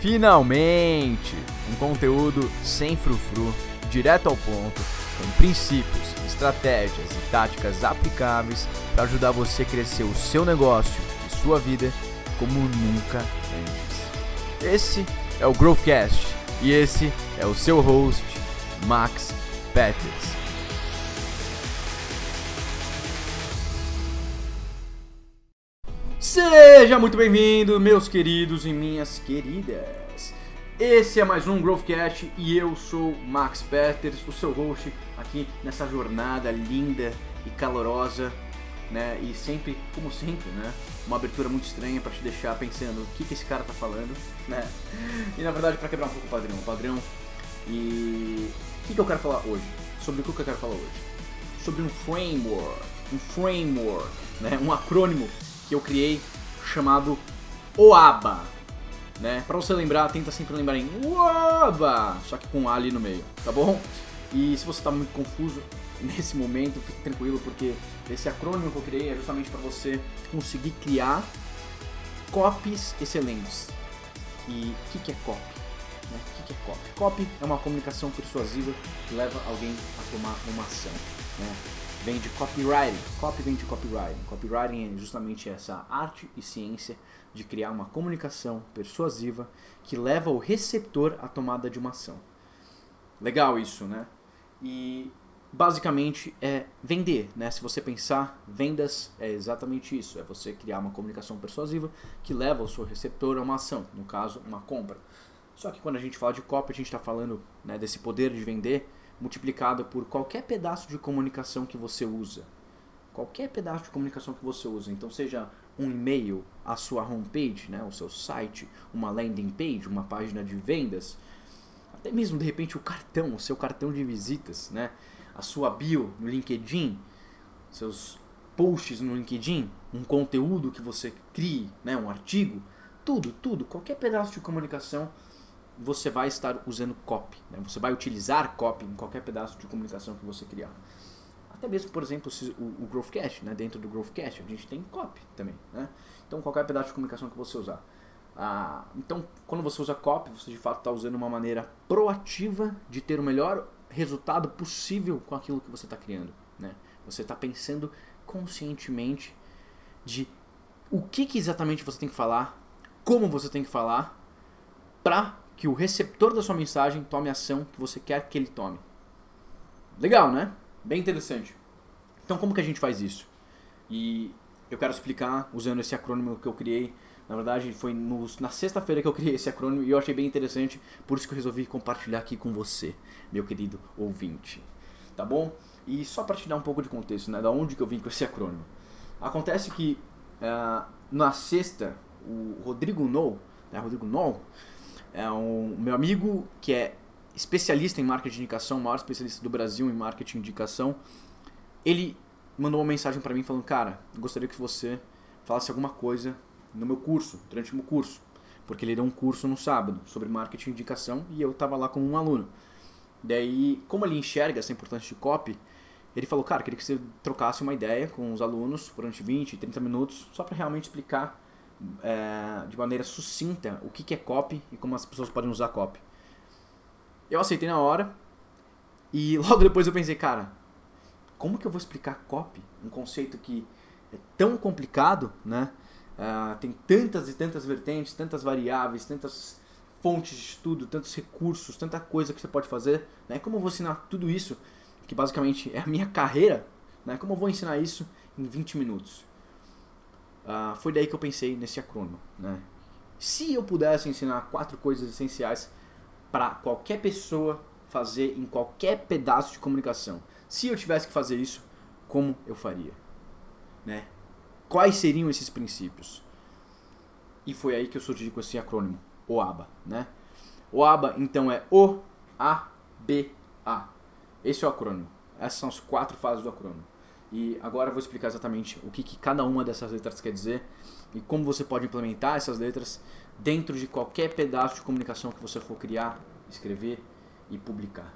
Finalmente! Um conteúdo sem frufru, direto ao ponto, com princípios, estratégias e táticas aplicáveis para ajudar você a crescer o seu negócio e sua vida como nunca antes. Esse é o Growthcast e esse é o seu host, Max Peters. Seja muito bem-vindo, meus queridos e minhas queridas. Esse é mais um Growthcast e eu sou Max Peters, o seu host aqui nessa jornada linda e calorosa, né? E sempre, como sempre, né? Uma abertura muito estranha para te deixar pensando o que, que esse cara tá falando, né? E na verdade para quebrar um pouco o padrão, o padrão. E o que, que eu quero falar hoje? Sobre o que eu quero falar hoje? Sobre um framework, um framework, né? Um acrônimo que eu criei chamado OABA. Né? Para você lembrar, tenta sempre lembrar em OABA, só que com A ali no meio, tá bom? E se você está muito confuso nesse momento, fique tranquilo porque esse acrônimo que eu criei é justamente para você conseguir criar copies excelentes. E o que, que é copy? Né? O que, que é copy? Copy é uma comunicação persuasiva que leva alguém a tomar uma ação. Né? Vem de copywriting. Copy vem de copywriting. Copywriting é justamente essa arte e ciência de criar uma comunicação persuasiva que leva o receptor à tomada de uma ação. Legal isso, né? E basicamente é vender, né? Se você pensar, vendas é exatamente isso, é você criar uma comunicação persuasiva que leva o seu receptor a uma ação, no caso, uma compra. Só que quando a gente fala de copy, a gente está falando né, desse poder de vender multiplicado por qualquer pedaço de comunicação que você usa. Qualquer pedaço de comunicação que você usa. Então, seja um e-mail, a sua homepage, né, o seu site, uma landing page, uma página de vendas, até mesmo de repente o cartão, o seu cartão de visitas, né, a sua bio no LinkedIn, seus posts no LinkedIn, um conteúdo que você crie, né, um artigo, tudo, tudo, qualquer pedaço de comunicação você vai estar usando copy. Né? Você vai utilizar copy em qualquer pedaço de comunicação que você criar. Até mesmo, por exemplo, o, o Growthcast, né? dentro do Growthcast, a gente tem copy também. Né? Então, qualquer pedaço de comunicação que você usar. Ah, então, quando você usa copy, você de fato está usando uma maneira proativa de ter o melhor resultado possível com aquilo que você está criando. Né? Você está pensando conscientemente de o que, que exatamente você tem que falar, como você tem que falar, para que o receptor da sua mensagem tome a ação que você quer que ele tome. Legal, né? Bem interessante. Então, como que a gente faz isso? E eu quero explicar usando esse acrônimo que eu criei. Na verdade, foi no, na sexta-feira que eu criei esse acrônimo e eu achei bem interessante, por isso que eu resolvi compartilhar aqui com você, meu querido ouvinte. Tá bom? E só para te dar um pouco de contexto, né? Da onde que eu vim com esse acrônimo. Acontece que uh, na sexta, o Rodrigo Nou, né? Rodrigo Nou, é um meu amigo que é especialista em marketing de indicação, o maior especialista do Brasil em marketing de indicação. Ele mandou uma mensagem para mim falando: "Cara, gostaria que você falasse alguma coisa no meu curso, durante o meu curso, porque ele deu um curso no sábado sobre marketing de indicação e eu estava lá como um aluno. Daí, como ele enxerga essa importância de copy, ele falou: "Cara, queria que você trocasse uma ideia com os alunos durante 20, 30 minutos, só para realmente explicar é, de maneira sucinta o que, que é copy e como as pessoas podem usar copy. Eu aceitei na hora e logo depois eu pensei, cara, como que eu vou explicar copy? Um conceito que é tão complicado, né? Uh, tem tantas e tantas vertentes, tantas variáveis, tantas fontes de estudo, tantos recursos, tanta coisa que você pode fazer. Né? Como eu vou ensinar tudo isso, que basicamente é a minha carreira, né? como eu vou ensinar isso em 20 minutos? Uh, foi daí que eu pensei nesse acrônimo. Né? Se eu pudesse ensinar quatro coisas essenciais para qualquer pessoa fazer em qualquer pedaço de comunicação, se eu tivesse que fazer isso, como eu faria? Né? Quais seriam esses princípios? E foi aí que eu surgi com esse acrônimo, OABA. Né? OABA, então, é O-A-B-A. Esse é o acrônimo. Essas são as quatro fases do acrônimo. E agora eu vou explicar exatamente o que, que cada uma dessas letras quer dizer e como você pode implementar essas letras dentro de qualquer pedaço de comunicação que você for criar, escrever e publicar.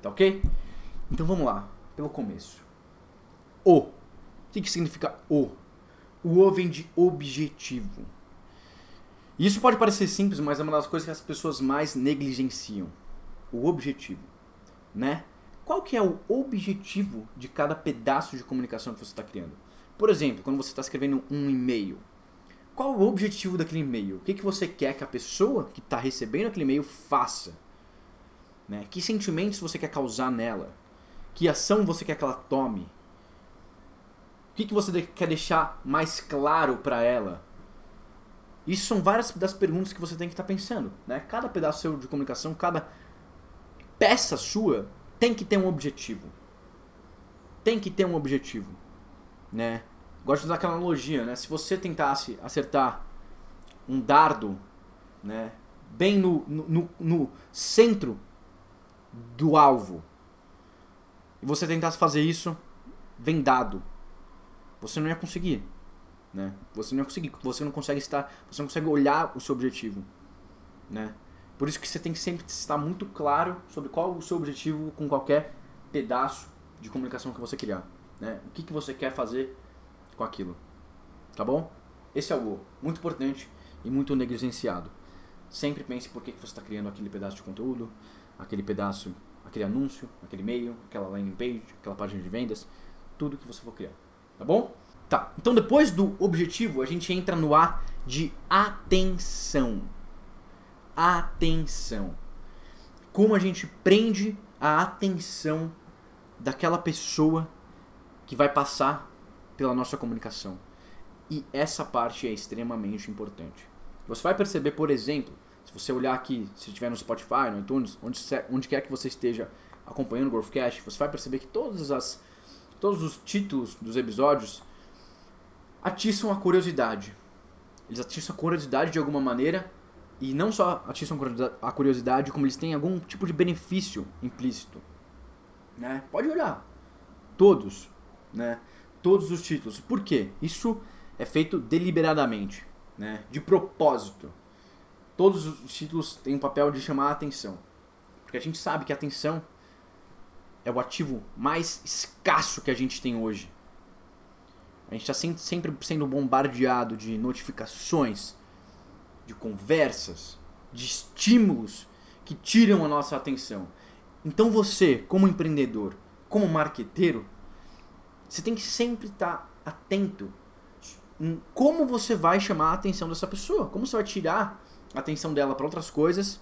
Tá ok? Então vamos lá, pelo começo. O. O que, que significa o? O O vem de objetivo. Isso pode parecer simples, mas é uma das coisas que as pessoas mais negligenciam. O objetivo, né? Qual que é o objetivo de cada pedaço de comunicação que você está criando? Por exemplo, quando você está escrevendo um e-mail, qual o objetivo daquele e-mail? O que, que você quer que a pessoa que está recebendo aquele e-mail faça? Né? Que sentimentos você quer causar nela? Que ação você quer que ela tome? O que, que você quer deixar mais claro para ela? Isso são várias das perguntas que você tem que estar tá pensando. Né? Cada pedaço seu de comunicação, cada peça sua tem que ter um objetivo. Tem que ter um objetivo, né? Gosto de usar aquela analogia, né? Se você tentasse acertar um dardo, né, bem no, no, no centro do alvo, e você tentasse fazer isso vendado, você não ia conseguir, né? Você não ia conseguir, você não consegue estar, você não consegue olhar o seu objetivo, né? Por isso que você tem que sempre estar muito claro sobre qual o seu objetivo com qualquer pedaço de comunicação que você criar. Né? O que, que você quer fazer com aquilo. Tá bom? Esse é algo muito importante e muito negligenciado. Sempre pense por que, que você está criando aquele pedaço de conteúdo, aquele pedaço, aquele anúncio, aquele e-mail, aquela landing page, aquela página de vendas, tudo que você for criar. Tá bom? Tá. Então depois do objetivo, a gente entra no A de atenção atenção. Como a gente prende a atenção daquela pessoa que vai passar pela nossa comunicação. E essa parte é extremamente importante. Você vai perceber, por exemplo, se você olhar aqui, se estiver no Spotify, no iTunes, onde, onde quer que você esteja acompanhando o Growthcast, você vai perceber que todas as, todos os títulos dos episódios atiçam a curiosidade. Eles atiçam a curiosidade de alguma maneira e não só atiçam a curiosidade, como eles têm algum tipo de benefício implícito. Né? Pode olhar. Todos. Né? Todos os títulos. Por quê? Isso é feito deliberadamente. Né? De propósito. Todos os títulos têm um papel de chamar a atenção. Porque a gente sabe que a atenção é o ativo mais escasso que a gente tem hoje. A gente está sempre sendo bombardeado de notificações, de conversas, de estímulos que tiram a nossa atenção. Então você, como empreendedor, como marqueteiro, você tem que sempre estar atento em como você vai chamar a atenção dessa pessoa, como você vai tirar a atenção dela para outras coisas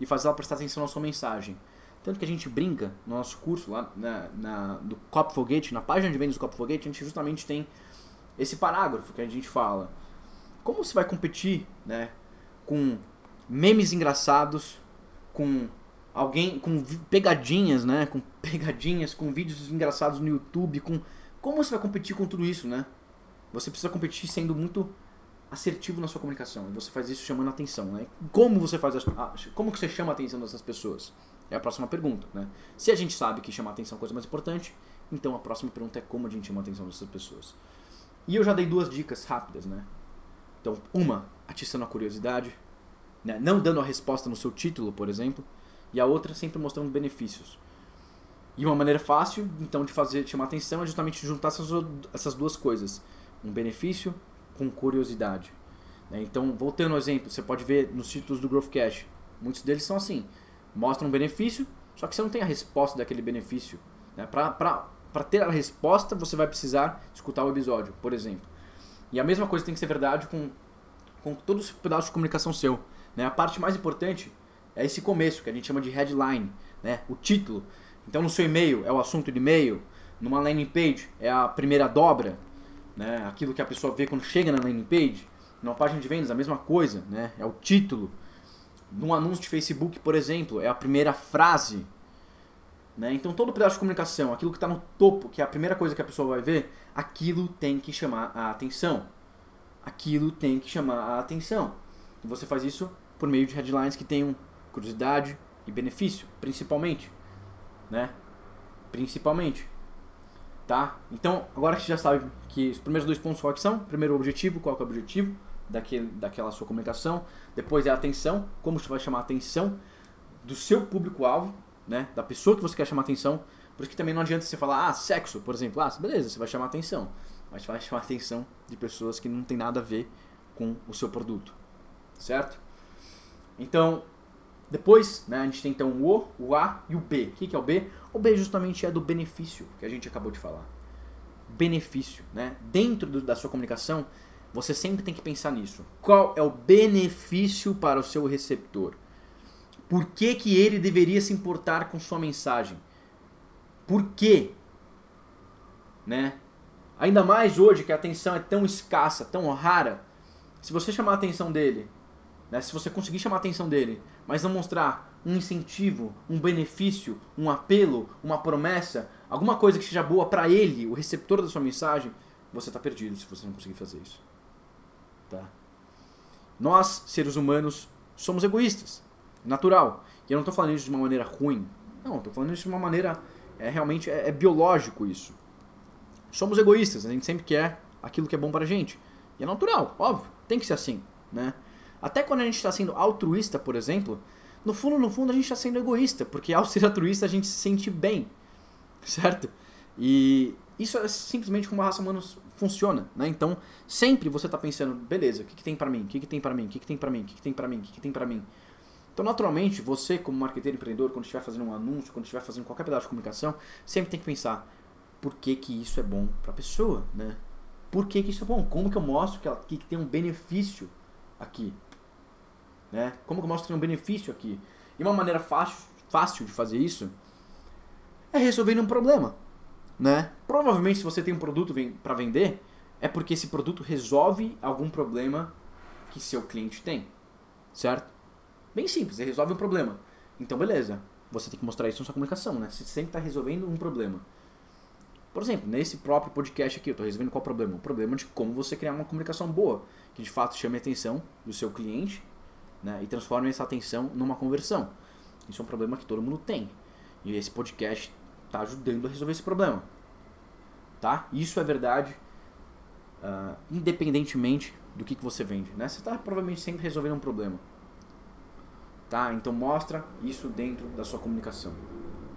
e fazer ela prestar atenção na sua mensagem. Tanto que a gente brinca no nosso curso lá na, na, do Cop Foguete, na página de vendas do Cop Foguete, a gente justamente tem esse parágrafo que a gente fala como você vai competir, né, com memes engraçados, com alguém com pegadinhas, né, com pegadinhas, com vídeos engraçados no YouTube, com como você vai competir com tudo isso, né? Você precisa competir sendo muito assertivo na sua comunicação. Você faz isso chamando atenção, né? Como você faz a, como que você chama a atenção dessas pessoas? É a próxima pergunta, né? Se a gente sabe que chamar atenção é a coisa mais importante, então a próxima pergunta é como a gente chama a atenção dessas pessoas. E eu já dei duas dicas rápidas, né? Então, uma, atiçando a curiosidade, né? não dando a resposta no seu título, por exemplo, e a outra sempre mostrando benefícios. E uma maneira fácil, então, de fazer chamar atenção é justamente juntar essas, essas duas coisas, um benefício com curiosidade. Né? Então, voltando ao exemplo, você pode ver nos títulos do Growth Cash, muitos deles são assim, mostram um benefício, só que você não tem a resposta daquele benefício. Né? Para ter a resposta, você vai precisar escutar o episódio, por exemplo. E a mesma coisa tem que ser verdade com, com todos os pedaços de comunicação seu. Né? A parte mais importante é esse começo, que a gente chama de headline, né? o título. Então no seu e-mail é o assunto de e-mail, numa landing page é a primeira dobra, né? aquilo que a pessoa vê quando chega na landing page. Numa página de vendas, a mesma coisa, né? é o título. Num anúncio de Facebook, por exemplo, é a primeira frase. Né? Então todo pedaço de comunicação, aquilo que está no topo, que é a primeira coisa que a pessoa vai ver, aquilo tem que chamar a atenção. Aquilo tem que chamar a atenção. E você faz isso por meio de headlines que tenham curiosidade e benefício, principalmente, né? Principalmente. Tá? Então, agora que você já sabe que os primeiros dois pontos quais são, primeiro o objetivo, qual é o objetivo daquele, daquela sua comunicação, depois é a atenção, como você vai chamar a atenção do seu público-alvo, né? Da pessoa que você quer chamar atenção, por isso que também não adianta você falar, ah, sexo, por exemplo. Ah, beleza, você vai chamar atenção. Mas vai chamar atenção de pessoas que não tem nada a ver com o seu produto. certo? Então, depois, né, a gente tem então o O, o A e o B. O que, que é o B? O B justamente é do benefício que a gente acabou de falar. Benefício, né? Dentro do, da sua comunicação, você sempre tem que pensar nisso. Qual é o benefício para o seu receptor? Por que, que ele deveria se importar com sua mensagem? Por quê? Né? Ainda mais hoje que a atenção é tão escassa, tão rara. Se você chamar a atenção dele, né, se você conseguir chamar a atenção dele, mas não mostrar um incentivo, um benefício, um apelo, uma promessa, alguma coisa que seja boa para ele, o receptor da sua mensagem, você está perdido se você não conseguir fazer isso. Tá? Nós, seres humanos, somos egoístas. Natural. E eu não estou falando isso de uma maneira ruim. Não, estou falando isso de uma maneira. É, realmente é, é biológico isso. Somos egoístas, a gente sempre quer aquilo que é bom pra gente. E é natural, óbvio, tem que ser assim, né? Até quando a gente está sendo altruísta, por exemplo, no fundo, no fundo a gente está sendo egoísta, porque ao ser altruísta a gente se sente bem, certo? E isso é simplesmente como a raça humana funciona, né? Então, sempre você está pensando, beleza, o que, que tem para mim? O que, que tem para mim? O que, que tem para mim? O que, que tem para mim? O que, que tem para mim? Então, naturalmente, você como marqueteiro empreendedor, quando estiver fazendo um anúncio, quando estiver fazendo qualquer pedaço de comunicação, sempre tem que pensar por que, que isso é bom para a pessoa, né? Por que, que isso é bom? Como que eu mostro que, ela, que tem um benefício aqui? Né? Como que eu mostro que tem um benefício aqui? E uma maneira fácil, fácil de fazer isso é resolvendo um problema. Né? Provavelmente se você tem um produto para vender, é porque esse produto resolve algum problema que seu cliente tem. Certo? Bem simples, ele resolve um problema. Então, beleza. Você tem que mostrar isso na sua comunicação, né? Você sempre está resolvendo um problema. Por exemplo, nesse próprio podcast aqui, eu estou resolvendo qual o problema? O problema de como você criar uma comunicação boa, que de fato chame a atenção do seu cliente né, e transforme essa atenção numa conversão. Isso é um problema que todo mundo tem. E esse podcast está ajudando a resolver esse problema. Tá? Isso é verdade, uh, independentemente do que, que você vende. Né? Você está provavelmente sempre resolvendo um problema. Tá? Então mostra isso dentro da sua comunicação.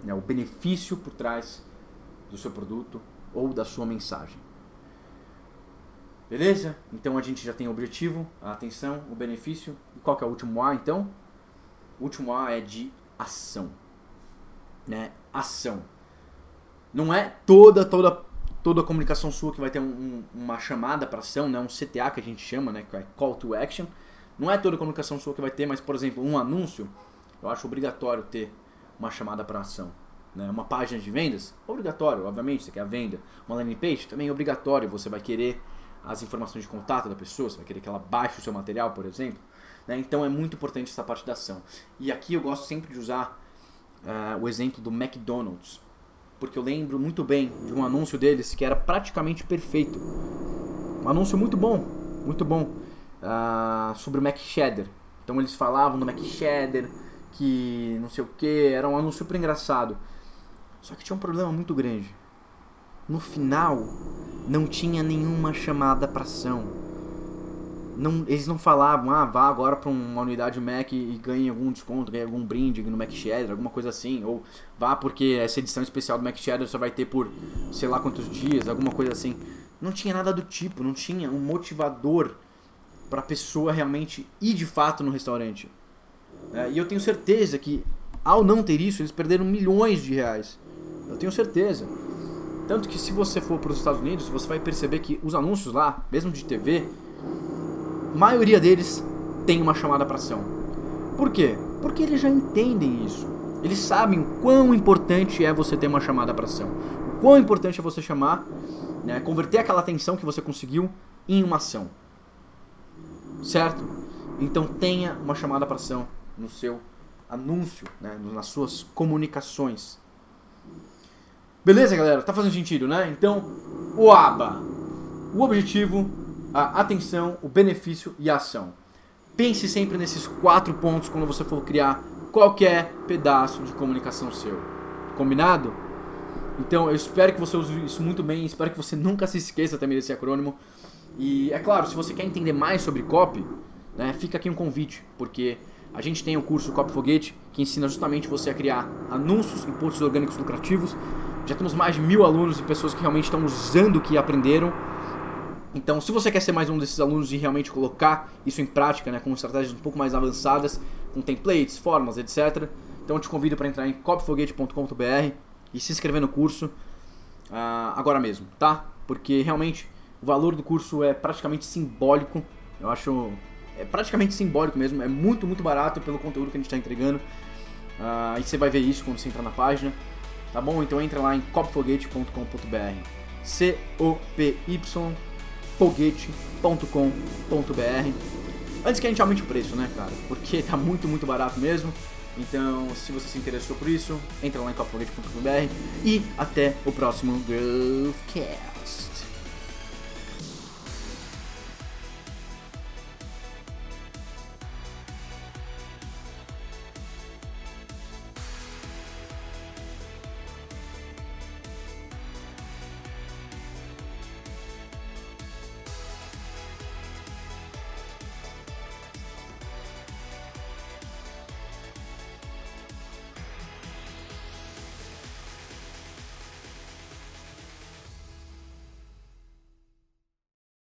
Né? O benefício por trás do seu produto ou da sua mensagem. Beleza? Então a gente já tem o objetivo, a atenção, o benefício. E qual que é o último A então? O último A é de ação. Né? Ação. Não é toda, toda, toda a comunicação sua que vai ter um, um, uma chamada para ação, né? um CTA que a gente chama, né? que é Call to Action não é toda comunicação sua que vai ter, mas, por exemplo, um anúncio, eu acho obrigatório ter uma chamada para ação. Né? Uma página de vendas, obrigatório, obviamente, você quer a venda. Uma landing page, também é obrigatório, você vai querer as informações de contato da pessoa, você vai querer que ela baixe o seu material, por exemplo. Né? Então é muito importante essa parte da ação. E aqui eu gosto sempre de usar uh, o exemplo do McDonald's, porque eu lembro muito bem de um anúncio deles que era praticamente perfeito. Um anúncio muito bom, muito bom uh, sobre o Mac Cheddar. Então eles falavam do Mac Cheddar, que não sei o que, era um anúncio super engraçado. Só que tinha um problema muito grande. No final, não tinha nenhuma chamada para ação. Não, eles não falavam, ah, vá agora para uma unidade Mac e ganhe algum desconto, ganhe algum brinde no Mac Cheddar, alguma coisa assim. Ou vá porque essa edição especial do Mac Cheddar só vai ter por sei lá quantos dias, alguma coisa assim. Não tinha nada do tipo, não tinha um motivador para a pessoa realmente ir de fato no restaurante. É, e eu tenho certeza que, ao não ter isso, eles perderam milhões de reais. Eu tenho certeza. Tanto que se você for para os Estados Unidos, você vai perceber que os anúncios lá, mesmo de TV, a maioria deles tem uma chamada para ação. Por quê? Porque eles já entendem isso. Eles sabem o quão importante é você ter uma chamada para ação. O quão importante é você chamar, né, converter aquela atenção que você conseguiu em uma ação certo? Então tenha uma chamada para ação no seu anúncio, né? nas suas comunicações. Beleza, galera? Tá fazendo sentido, né? Então, o ABA. O objetivo, a atenção, o benefício e a ação. Pense sempre nesses quatro pontos quando você for criar qualquer pedaço de comunicação seu. Combinado? Então, eu espero que você use isso muito bem, espero que você nunca se esqueça também desse acrônimo. E é claro, se você quer entender mais sobre copy, né, fica aqui um convite, porque a gente tem o curso Copy Foguete, que ensina justamente você a criar anúncios em posts orgânicos lucrativos. Já temos mais de mil alunos e pessoas que realmente estão usando o que aprenderam. Então, se você quer ser mais um desses alunos e realmente colocar isso em prática, né, com estratégias um pouco mais avançadas, com templates, formas, etc., então eu te convido para entrar em copfoguete.com.br e se inscrever no curso uh, agora mesmo, tá? Porque realmente o valor do curso é praticamente simbólico. Eu acho. É praticamente simbólico mesmo. É muito, muito barato pelo conteúdo que a gente está entregando. Uh, e você vai ver isso quando você entrar na página. Tá bom? Então entra lá em copfoguete.com.br. C-O-P-Y foguete.com.br. Antes que a gente aumente o preço, né, cara? Porque tá muito, muito barato mesmo. Então, se você se interessou por isso, entra lá em copfoguete.com.br e até o próximo Growthcast.